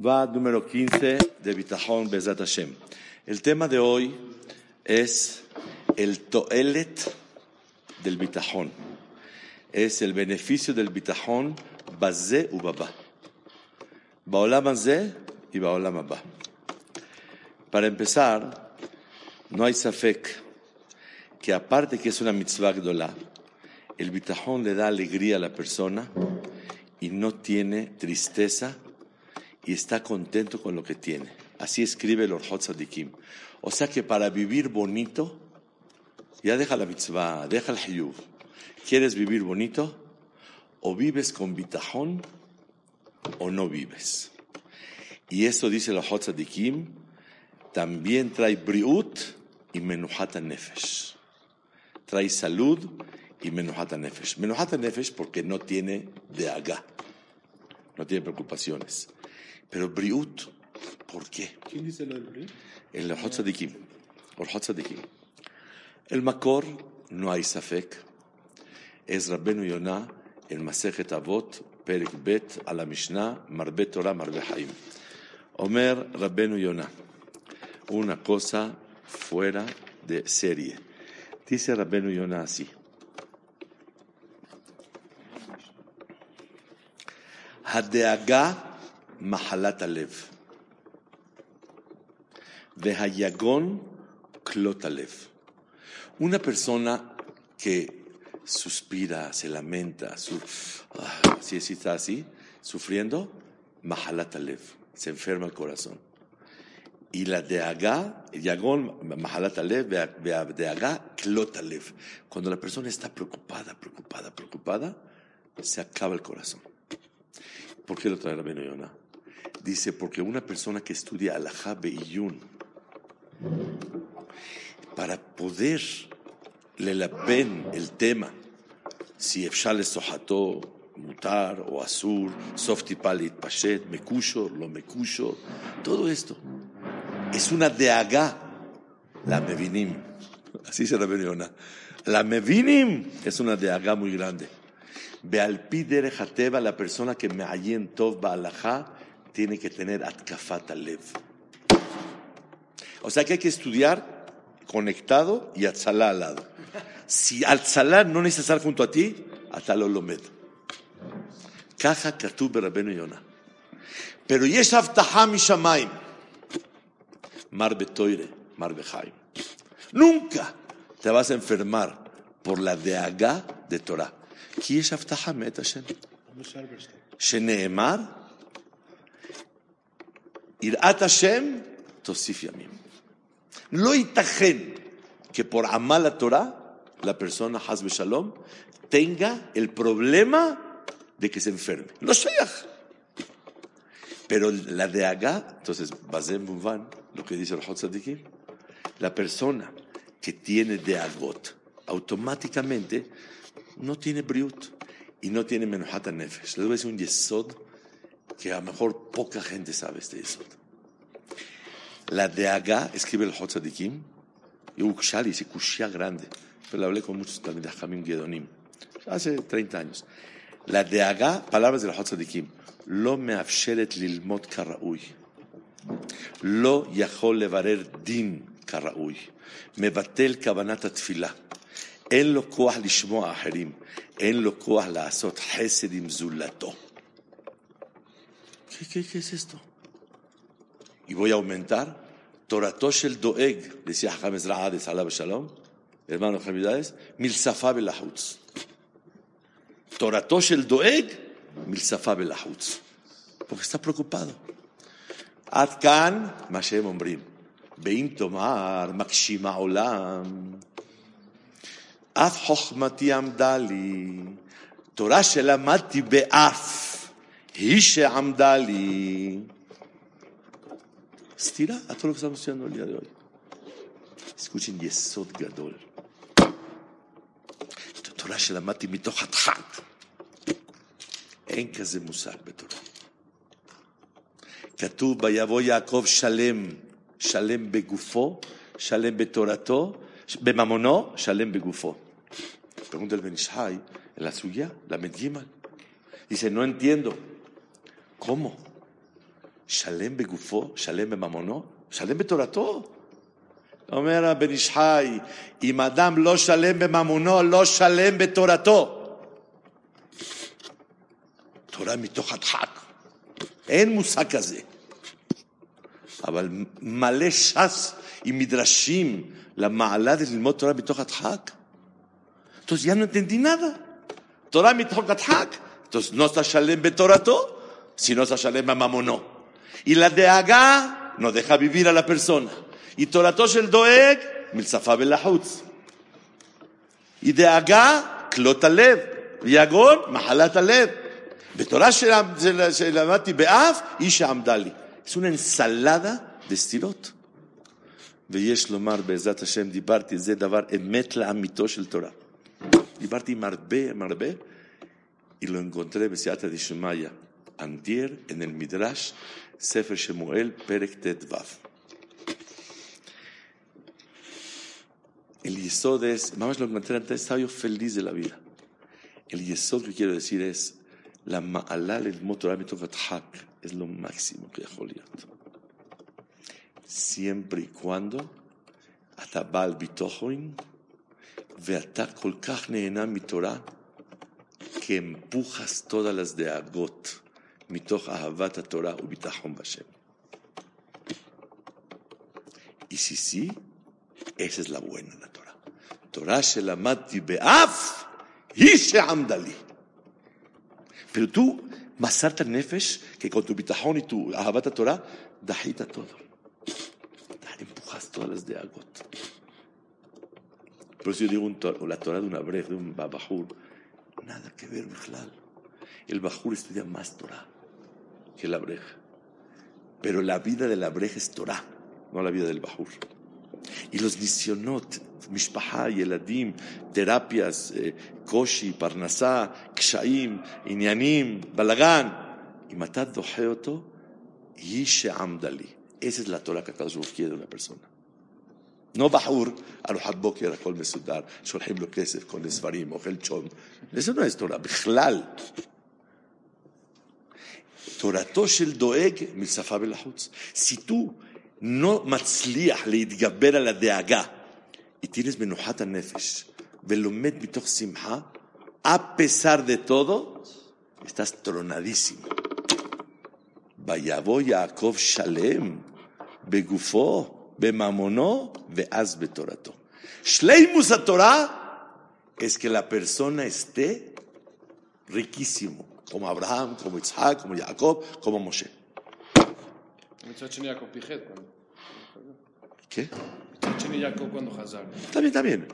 Va número 15 de Bitachon Bezat Hashem. El tema de hoy es el toelet del Bitachon. Es el beneficio del Bitachon Bazé u Baba. Baolam y Baolam Abba. Para empezar, no hay safek que aparte que es una mitzvah gdolah, el Bitachon le da alegría a la persona y no tiene tristeza y está contento con lo que tiene. Así escribe el Orhot Sadikim. O sea que para vivir bonito, ya deja la mitzvah, deja el hiyuv. ¿Quieres vivir bonito? O vives con bitajón o no vives. Y esto dice el Orhot Sadikim, también trae briut y menuhata nefesh. Trae salud y menuhata nefesh. Menuhata nefesh porque no tiene de no tiene preocupaciones. Pero Briut, ¿por qué? ¿Quién dice lo del Briut? El Hot Tzadikim. El Makor, no hay Safek. Es Rabbenu Yonah, el Masejet Avot, Perek Bet, a la Mishnah, Marbe Torah, Marbe Haim. Omer Rabbenu Yonah. Una cosa fuera de serie. Dice Rabbenu Yonah así. Hadeaga mahalat alev. Vehayagón klotalev. Una persona que suspira, se lamenta, ah, si está así, sufriendo, mahalat alev, se enferma el corazón. Y la de Agá, Yagón, Mahalat Alev, de Agá, Klotalev. Cuando la persona está preocupada, preocupada, preocupada, se acaba el corazón. ¿Por qué lo trae la? Dice, porque una persona que estudia Alajá Beiyun, para poder lelaben el tema, si Efshal Sohato, Mutar o Asur, Softi Palit Pashet, Mekusho, lo Mekusho, todo esto es una deagá, la Mevinim. Así se la Yonah. La Mevinim es una deagá muy grande. Bealpider Jateva, la persona que me en Tov Ba'alajá, tiene que tener atkafat alev. O sea que hay que estudiar conectado y atzalá al lado. Si atzalá no necesita estar junto a ti, ataló lomed. Caja katub rabenu yona. Pero yesh avtaham shamaim. Mar betoire, mar behaim. Nunca te vas a enfermar por la deaga de Torah. Ki yesh avtaham et Hashem. Sheneemar. Irat Hashem, Tosif Yamim. Lo itajen que por amar la Torah, la persona, Hazbe Shalom, tenga el problema de que se enferme. Lo shayach. Pero la de Agá, entonces, Bazem Bumvan, lo que dice el Hotzadikim, la persona que tiene de Agot, automáticamente no tiene Briut y no tiene Menojata Nefesh. Le voy a decir un Yesod que a lo mejor poca gente sabe este yesod. La de Agá, escribe el Hotzadikim, y Ukshali, dice Kushia grande, pero le hablé con muchos también de Hamim Gedonim, hace 30 años. La de Agá, palabras del Hotzadikim, lo me afsheret lilmot karaui, lo yachol levarer din karaui, batel kavanat atfilah. אין לו כוח לשמוע אחרים, אין לו כוח לעשות חסד עם זולתו. ¿Qué, qué, qué es esto? Y voy a aumentar. Torato shel doeg, decía Hakam Ezraades, alab shalom, hermano Jamidades, milsafa belahutz. Torato shel doeg, milsafa belahutz. Porque está preocupado. עד כאן מה שהם אומרים. ואם תאמר, מגשימה עולם, אף חוכמתי עמדה לי, תורה שלמדתי באף, היא שעמדה לי. סתירה a todo lo que estamos estudiando el día de hoy. Escuchen יסוד גדול. את התורה שלמדתי מתוך הדחק. אין כזה מושג בתורה. כתוב, ויבוא יעקב שלם, שלם בגופו, שלם בתורתו, בממונו, שלם בגופו. Pregunta el Benishai en la suya, la Medjimal. Dice, no entiendo. ¿Cómo? Shalem begufo, shalem bemamono, shalem betorato. אומר הבן איש חי, אם אדם לא שלם בממונו, לא שלם בתורתו. תורה מתוך הדחק. אין מושג כזה. אבל מלא ש"ס עם מדרשים למעלה de ללמוד תורה מתוך הדחק. Entonces ya no entendí nada. Torah mitok adhak. Entonces no shalem betorato, si no Sashalem mamono. Y la Deagá nos deja vivir a la persona. Y Toratosh el Doeg, Milzafá Belahutz. Y Deagá, Klotalev. Yagón, Mahalatalev. בתורה שלמדתי באף, איש שעמדה לי. זו אינסלדה דסטילות. ויש לומר, בעזרת השם, דיברתי, זה דבר אמת לאמיתו של תורה. דיברתי עם הרבה, עם הרבה, אילו אנגונטרה בסייעתא דשמיא. antier, en el Midrash, ספר שמואל, פרק ט"ו. El yesod es, mamás lo encontré antes, estaba yo feliz de la vida. El yesod que quiero decir es, la ma'alá el motor hak es lo máximo que יכול להיות. Siempre y cuando אתה בעל ביטוחון ואתה כל כך נהנה מתורה, כי empujas todas las דאגות mitoch ahavat Torah ubitachon Bashem. Y si sí, esa es la buena, la Torah. Torah shelamati be'af y she'amdali. Pero tú, masarta nefesh, que con tu bitajón y tu ahavat Torah, dajita todo. Empujas todas las de agot. Por eso yo digo un, la Torah de un abrej, de un babajur, nada que ver, Bajlal. El bajur estudia más Torah que la breja. Pero la vida de la breja es Torah, no la vida del Bajur. Y los nisionot, mishpaha, yeladim, terapias, eh, koshi, parnasá, kshaim, inyanim, balagán, y matad doheoto, yishe amdali. Esa es la Torah que Akadosh quiere de una persona. No Bajur, a los Hadboki, a Kol Mesudar, Sholhim lo Kesef, Kol Esfarim, Ochel Chon. Eso no es Torah, Bichlal. תורתו של דואג משפה ולחוץ. Si tú no מצליח להתגבר על הדאגה, y tienes מנוחת הנפש, ולומד מתוך שמחה, a pesar de todo, estás tronadísimo. ויבוא יעקב שלם בגופו bemamono veaz betorato. Shleimus a Torah es que la persona esté riquísimo, como Abraham, como Isaac, como Jacob, como Moshe. ¿Qué? Está bien, está bien.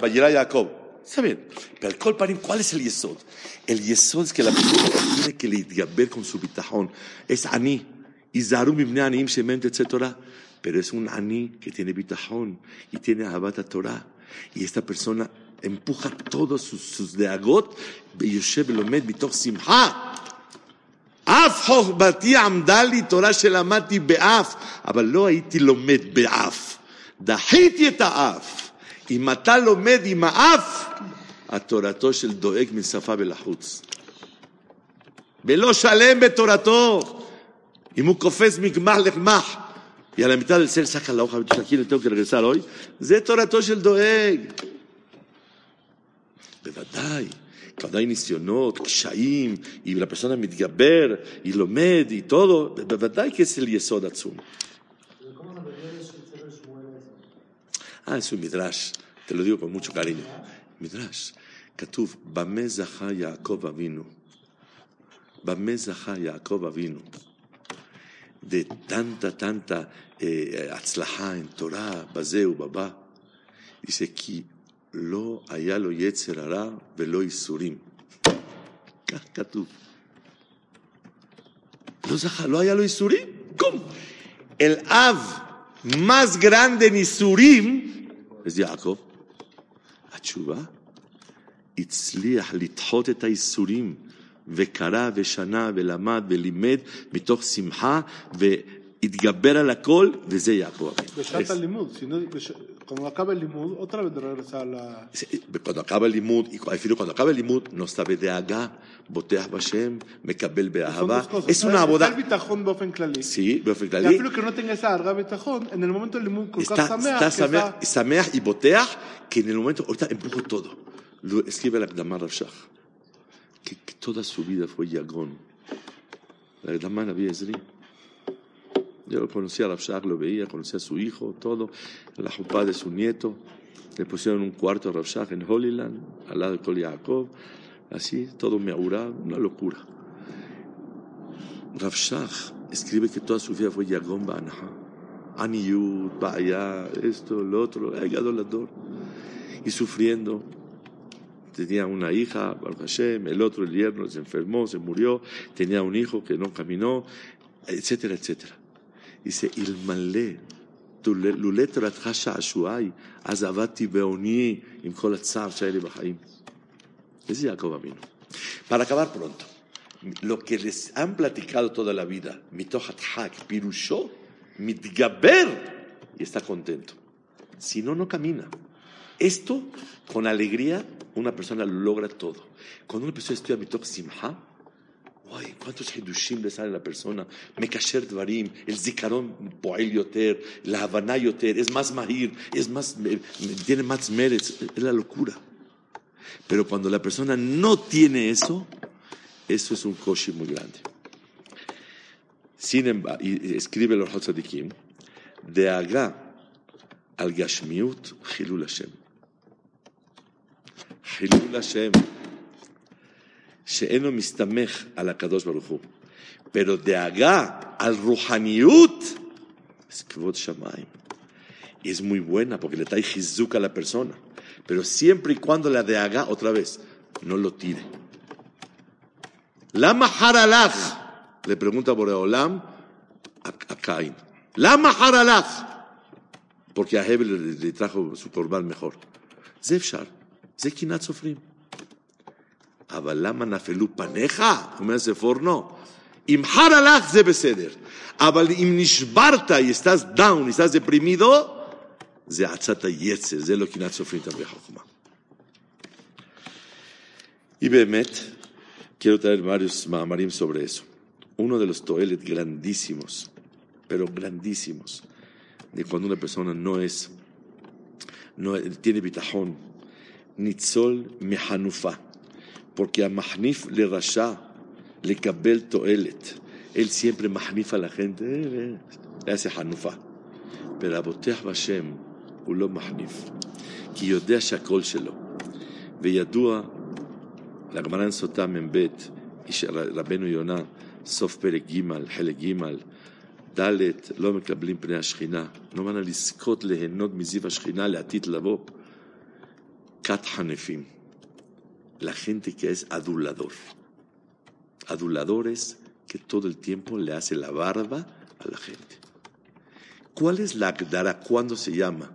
Vayera Jacob. Está bien. Pero el ¿cuál es el yesod? El yesod es que la persona tiene que lidiar con su bitajón. Es ani. Y zarum ibne anim shemen etc pero es un ani que tiene bitajón y tiene abata Torah. Y esta persona empuja todos sus, sus deagot, ויושב ולומד מתוך שמחה. אף חוכבתי עמדה לי תורה שלמדתי באף, אבל לא הייתי לומד באף. דחיתי את האף. אם אתה לומד עם האף, התורתו של דואג משפה ולחוץ. ולא שלם בתורתו. אם הוא קופץ מגמח לגמח, y a la mitad del ser saca la hoja, aquí le tengo que regresar hoy. של דואג. בוודאי, cuando hay ניסיונות, קשיים, y la persona מתגבר, y לומד, y todo, בוודאי que es el יסוד עצום. Ah, es un midrash, te lo digo con mucho cariño. midrash, כתוב, במה זכה יעקב אבינו? במה זכה יעקב אבינו? de tanta, tanta eh, en Torah, Bazeu, Baba. Dice לא היה לו יצר הרע ולא ייסורים. כך כתוב. לא זכה, לא היה לו ייסורים? קום. אל אב מס גרנדה ניסורים, אז יעקב. התשובה, הצליח לדחות את הייסורים, וקרא ושנה ולמד ולימד מתוך שמחה, והתגבר על הכל, וזה יעקב אבינו. בשעת הלימוד, cuando acaba el limud, otra vez de regresar a la... cuando acaba el limud, y cuando acaba el limud, no sabe de aga, boteas bashem, mekabel beahaba. Es una boda... Está bitajón bofen. Sí, bofen clali. Que no tenga esa arga bitajón, en el momento del limud, con está, sameach, está, sameach, y boteas, que en el momento, ahorita empujó todo. Lo escribe la Gdamar Rafshach, que, que toda su vida fue yagón. La Gdamar Rabbi Ezri yo lo conocía a Rav Shach, lo veía, conocía a su hijo, todo, la jupá de su nieto. Le pusieron un cuarto a Rav Shach en Holyland, al lado de Kol Yaakov, así, todo meaurá, una locura. Rav Shach escribe que toda su vida fue Yagón Banaha. Aniyut, Baya, esto, lo otro, eh, Gadolador. Y sufriendo. Tenía una hija, Baruch Hashem, el otro, el yerno, se enfermó, se murió, tenía un hijo que no caminó, etcétera, etcétera Dice, Ilmale, לו לתרתך שעשועי, אז עבדתי בעוני עם כל הצער שהיה לי בחיים. Ese es Jacob Amino. Para acabar pronto, lo que les han platicado toda la vida, Mitohat Hak, Pirusho, Mitgaber, y está contento. Si no, no camina. Esto, con alegría, una persona lo logra todo. Cuando una persona estudia Mitoch Simha, Uy, ¿cuántos hidushim le sale a la persona? Mekasher Dvarim, el zikaron poel yoter, la havana yoter, es más mahir, es más, tiene más mérits, es la locura. Pero cuando la persona no tiene eso, eso es un koshi muy grande. Sin embargo, escribe el Orhot Tzadikim, de Aga al Gashmiut, Hilul Hashem. Hilul Hashem. שאינו מסתמך על הקדוש ברוך הוא, pero דאגה al רוחניות, es כבוד שמיים. Y es muy buena porque le trae jizuk a la persona. Pero siempre y cuando la dehaga, otra vez, no lo tire. Lama haralach, le pregunta Boreolam a, a Caín. Lama haralach, porque a Hebel le, le trajo su corbán mejor. זה אפשר, זה קנאת סופרים. אבל למה נפלו פניך? אומר הספור, לא. אם חר הלך זה בסדר, אבל אם נשברת, estás down, estás deprimido, זה עצת היצר, זה לא קנאת סופרים תרבה חוכמה. Y באמת, quiero traer varios maamarim sobre eso. Uno de los toelet grandísimos, pero grandísimos, de cuando una persona no es, no tiene bitajón, nitzol mehanufa, Porque mahnif le rasha, le kabel toelet, él siempre mahnif a la gente, eh, eh, le hace hanufa. pero בהשם הוא לא מחניף, כי יודע שהכל שלו. וידוע, לגמרא סוטה מ"ב, רבנו יונה, סוף פרק ג', חלק ג', ד', לא מקבלים פני השכינה, מנה לזכות ליהנות מזיו השכינה לעתיד לבוא. כת חנפים, la gente que es adulador. Adulador es que todo el tiempo le hace la barba a la gente. ¿Cuál es la Agdara? ¿Cuándo se llama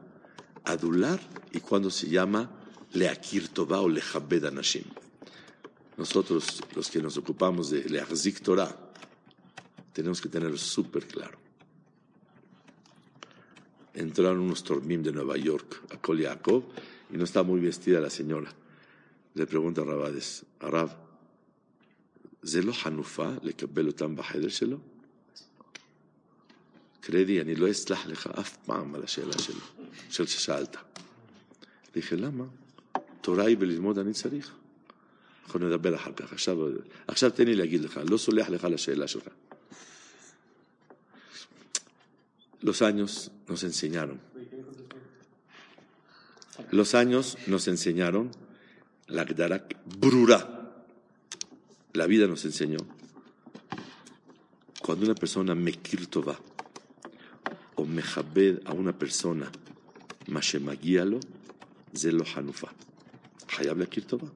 adular y cuándo se llama leakir toba o lehabed anashim? Nosotros, los que nos ocupamos de leachzik Torah, tenemos que tenerlo súper claro. Entraron unos tormim de Nueva York a Kol Yaakov y no está muy vestida la señora. Le pregunta a Rabades, הרב, זה לא חנופה לקבל אותם בחדר שלו? קרדי, אני לא אסלח לך אף פעם על השאלה שלו, של ששאלת. dije, למה? תורה היא בללמוד אני צריך. אנחנו נדבר אחר כך. עכשיו, עכשיו תן לי להגיד לך, לא סולח לך על השאלה שלך. Los años nos enseñaron. Los años nos enseñaron la Gdarak Brura. La vida nos enseñó. Cuando una persona mekirtova o mejabed a una persona, mashemagialo, zelo hanufa. Hayab le kirtova.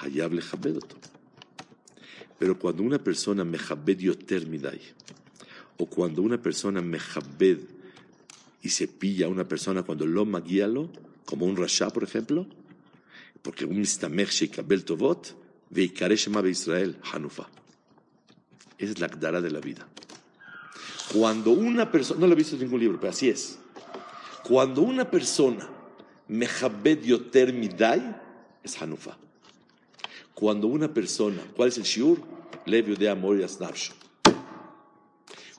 Hayab le Pero cuando una persona mejabed Yotermidai o cuando una persona mejabed y se pilla a una persona cuando lo magialo, como un rasha, por ejemplo, porque un mistamech sheikabel tovot, veikare shema Israel, hanufa. Es la gdara de la vida. Cuando una persona, no lo he visto en ningún libro, pero así es. Cuando una persona mejabed yoter midai, es hanufa. Cuando una persona, ¿cuál es el shiur? Lev de amor y.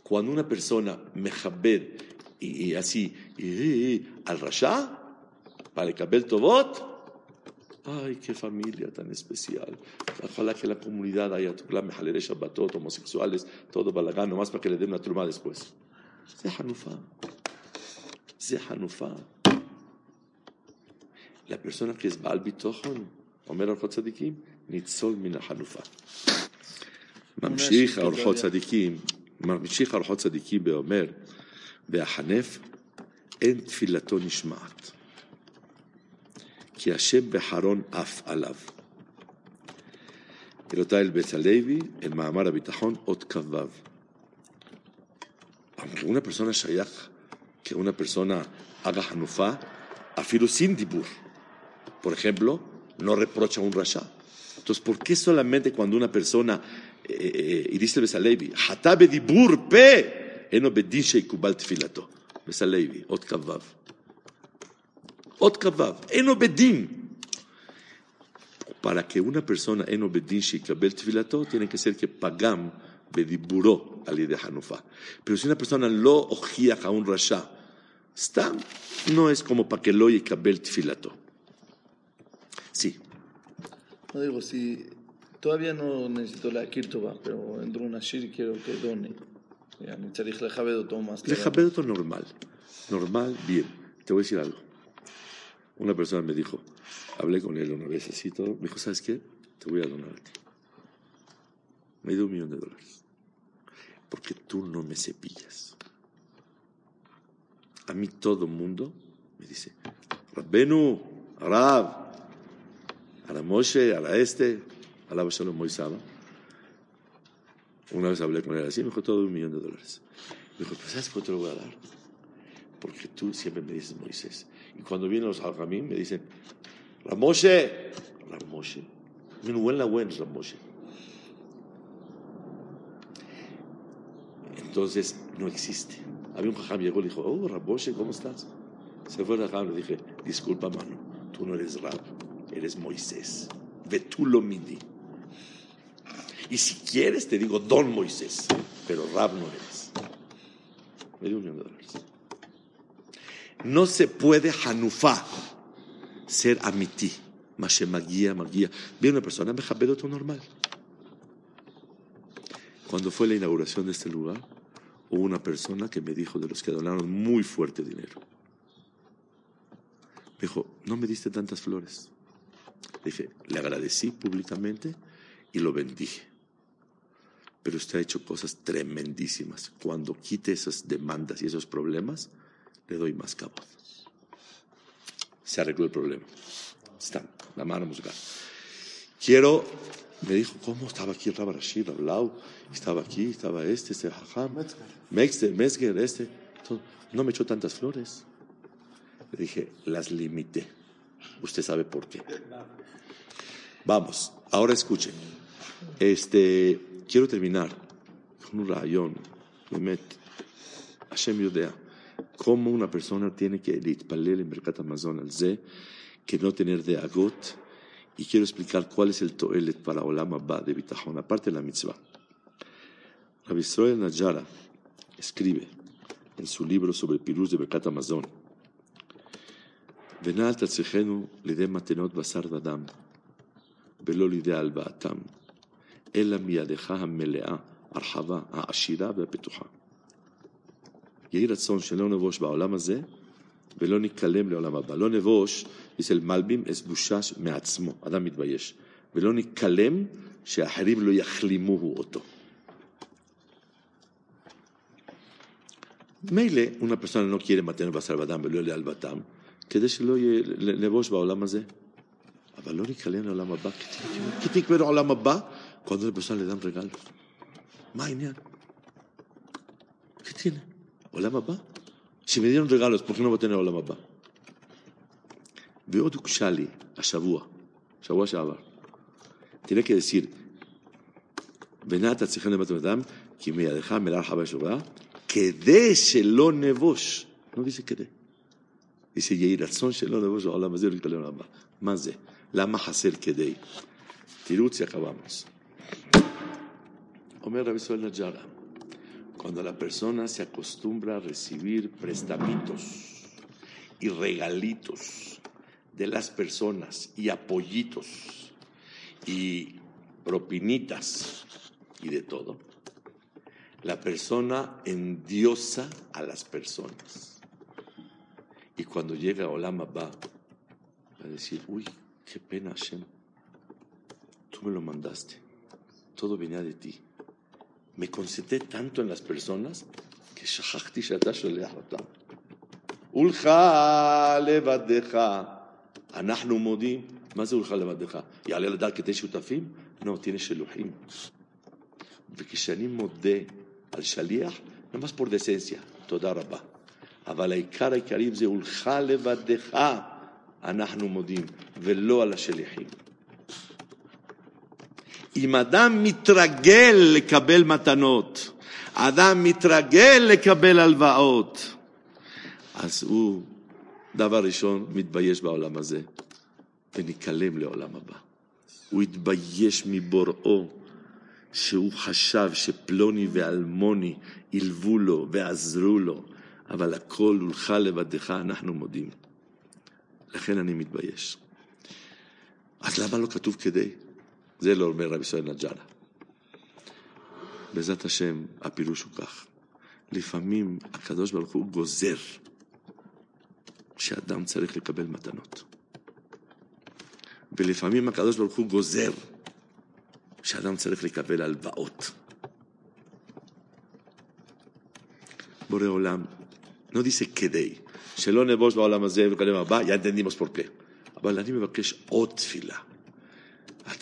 Cuando una persona mejabed y, y así, y, y, al rasha, para el kabel tovot, Ay, qué familia tan especial. Ojalá que la comunidad haya mejalere shabbatot, homosexuales, todo balagán, nomás para que le den una truma después. זה חנופה. זה חנופה. La persona que es בעל ביטחון, אומר אורחות צדיקים, ניצול מן החנופה. ממשיך אורחות צדיקים, ממשיך אורחות צדיקים ואומר, והחנף, אין תפילתו נשמעת. כי השם בחרון עף עליו. אלותיי אל בית הלוי, אל מאמר הביטחון, אות כ"ו. aunque una persona shayach, que una persona haga hanufa, afiro sin dibur. Por ejemplo, no reprocha a un rasha. Entonces, ¿por qué solamente cuando una persona, eh, y dice el Besalevi, hatabe dibur pe, eno bedin sheikubal tefilato. Besalevi, ot kavav. Ot kavav, eno bedin. Para que una persona eno bedin sheikabel tefilato, tiene que ser que pagam bediburó al de Hanufa. Pero si una persona lo ojía a un rasha, está, no es como para que lo yikabel tefilato. Sí. No digo, si todavía no necesito la kirtova, pero entró una shir y quiero que done. Ya, ni tzarich lejabedo todo más. Le claramente. jabedo normal. Normal, bien. Te voy a decir algo. Una persona me dijo, hablé con él una vez así todo. Me dijo, ¿sabes qué? Te voy a donar a ti. Me dio un millón de dólares. Porque tú no me cepillas. A mí todo el mundo me dice, Rabbenu, Arab, a la Moshe, a la este, a la Shalom Moisaba. Una vez hablé con él así, me dijo todo un millón de dólares. Me dijo, ¿pero sabes te lo voy a dar? Porque tú siempre me dices Moisés. Y cuando vienen los Algamín me dicen, Ramoshe, Ramoshe. Mi buena buena Ramoshe. Entonces no existe. Había un jajam llegó y dijo, oh, Ramoshe, ¿cómo estás? Se fue el jajam le dije, disculpa, mano, tú no eres Rab, eres Moisés. Ve tú lo midi. Y si quieres, te digo Don Moisés, pero Rab no eres. Me dio un millón de dólares. No se puede Hanufá ser amití. Mashe magia, magia. Viene una persona, me jabedo todo normal. Cuando fue la inauguración de este lugar, hubo una persona que me dijo de los que donaron muy fuerte dinero. Me dijo, no me diste tantas flores. Le dije, le agradecí públicamente y lo bendije. Pero usted ha hecho cosas tremendísimas. Cuando quite esas demandas y esos problemas, le doy más cabot. Se arregló el problema. Está, la mano musical. Quiero, me dijo, ¿cómo estaba aquí Rabba Rashid, Rablau? Estaba aquí, estaba este, este Jajam, Metzger, Metzger, este. todo. No me echó tantas flores. Le dije, las limité. Usted sabe por qué. Vamos, ahora escuchen. Este, quiero terminar con un rayón. Hashem Yodea Cómo una persona tiene que litpalel en Mercat Amazon al Ze, que no tener de agot. Y quiero explicar cuál es el toelet para Olam Abba de Bitachon, aparte de la mitzvah. Rabbi Israel Najara escribe en su libro sobre el Pirus de Mercat Amazon. ונעל תצליחנו לידי מתנות בשר ודם, ולא לידי הלוואתם, אלא מידך המלאה, הרחבה, העשירה והפתוחה. יהי רצון שלא נבוש בעולם הזה, ולא ניכלם לעולם הבא. לא נבוש, אצל מלבים, אס בושה מעצמו, אדם מתבייש. ולא ניכלם שאחרים לא יחלימוהו אותו. מילא, una persona no quiere mantener basar badam ולא להלבתם, כדי שלא יהיה לבוש בעולם הזה. אבל לא ניכלם לעולם הבא, כי תקווה לעולם הבא, a una persona le dan regalos. Mañana. ¿Qué? Olam Abba. Si me dieron regalos, ¿por qué no voy a tener Olam Abba? ועוד הוגשה לי השבוע, שבוע שעבר. תראה כדסיר, ונעת צריכים לבית אדם, כי מידך מלאה רחבה שובה, כדי שלא נבוש. לא dice כדי. dice יהי רצון שלא נבוש בעולם הזה ולהתפלל לעולם הבא. מה זה? למה חסר כדי? תירוץ acabamos. אומר רבי ישראל נג'רה, cuando la persona se acostumbra a recibir prestamitos y regalitos de las personas y apoyitos y propinitas y de todo, la persona endiosa a las personas. Y cuando llega Olama va a decir, uy, qué pena Hashem, tú me lo mandaste, todo venía de ti. Me concentré tanto en las personas que שכחתי שאתה שולח אותם. ולך לבדך, אנחנו מודים. מה זה ולך לבדך? יעלה לדעת כדי שותפים? לא, תהיה שלוחים. וכשאני מודה על שליח, ממש פור דסנסיה, תודה רבה. אבל העיקר העיקרים זה ולך לבדך אנחנו מודים, ולא על השליחים. אם אדם מתרגל לקבל מתנות, אדם מתרגל לקבל הלוואות, אז הוא, דבר ראשון, מתבייש בעולם הזה, וניקלם לעולם הבא. הוא התבייש מבוראו, שהוא חשב שפלוני ואלמוני הלוו לו ועזרו לו, אבל הכל הולך לבדך, אנחנו מודים. לכן אני מתבייש. אז למה לא כתוב כדי? זה לא אומר רבי ישראל נג'ארה. בעזרת השם, הפירוש הוא כך. לפעמים הקדוש ברוך הוא גוזר שאדם צריך לקבל מתנות. ולפעמים הקדוש ברוך הוא גוזר שאדם צריך לקבל הלוואות. בורא עולם, לא דיסה כדי, שלא נבוש בעולם הזה ולקדם הבא, entendimos por qué. אבל אני מבקש עוד תפילה.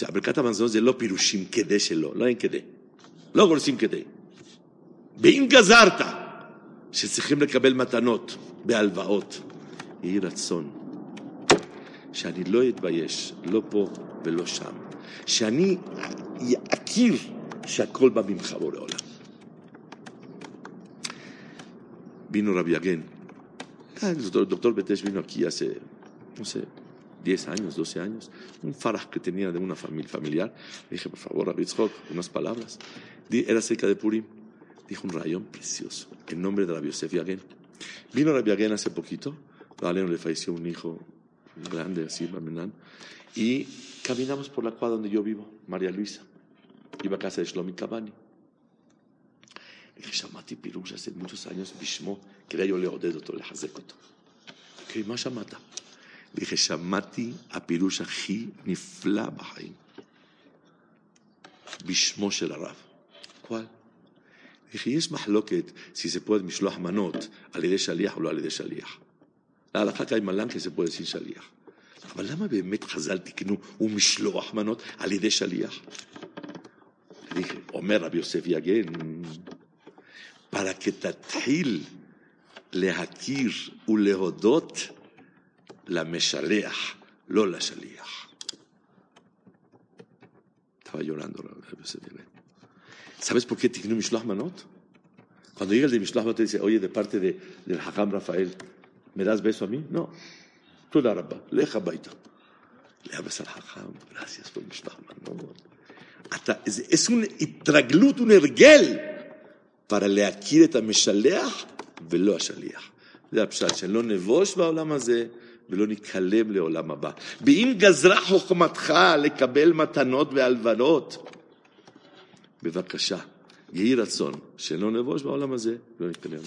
ברכת המזון זה לא פירושים כדי שלא, לא אין כדי. לא גורסים כדי. ואם גזרת שצריכים לקבל מתנות בהלוואות, יהי רצון שאני לא אתבייש, לא פה ולא שם. שאני אכיר שהכל בא ממך בורא עולם. Rabbi Aguen. Ah, doctor Betesh vino aquí hace, no sé, 10 años, 12 años, un faraj que tenía de una familia familiar. Le dije, por favor, Rabitzhok, unas palabras. Era cerca de Purim. Dijo un rayón precioso, en nombre de Rabbi Yosef Yaguen. Vino Rabbi Yaguen hace poquito, a le falleció un hijo grande, así, Barmenán, y caminamos por la cuadra donde yo vivo, María Luisa. Iba a casa de Shlomi Cavani. El Shamati Pirush hace muchos años, Bishmo, quería yo le odedo, le hazekoto. Que más mata. Dije, שמעתי הפירוש הכי נפלא בחיים. בשמו של הרב. ¿cuál? dije, יש מחלוקת si se puede משלוח מנות על ידי שליח או לא על ידי שליח. להלכה קיימלן כי זה puede sin שליח. אבל למה באמת חז"ל תקנו ומשלוח מנות על ידי שליח? אומר רבי יוסף יגן, para que תתחיל להכיר ולהודות למשלח, לא לשליח. Estaba llorando ¿Sabes por qué tiene Mishloach Manot? Cuando llega el de Mishloach Manot te dice, oye, de parte de, del Hakam Rafael, ¿me das beso a mí? No. Tú la rabba, leja baita. Le abres al Hakam, gracias por Mishloach Manot. Hasta, es, es un itraglut, un ergel. para להכיר את המשלח ולא השליח. זה הפשט, שלא נבוש בעולם הזה ולא ניקלם לעולם הבא. ואם גזרה חוכמתך לקבל מתנות והלוואות, בבקשה, יהי רצון שלא נבוש בעולם הזה ולא ניקלם.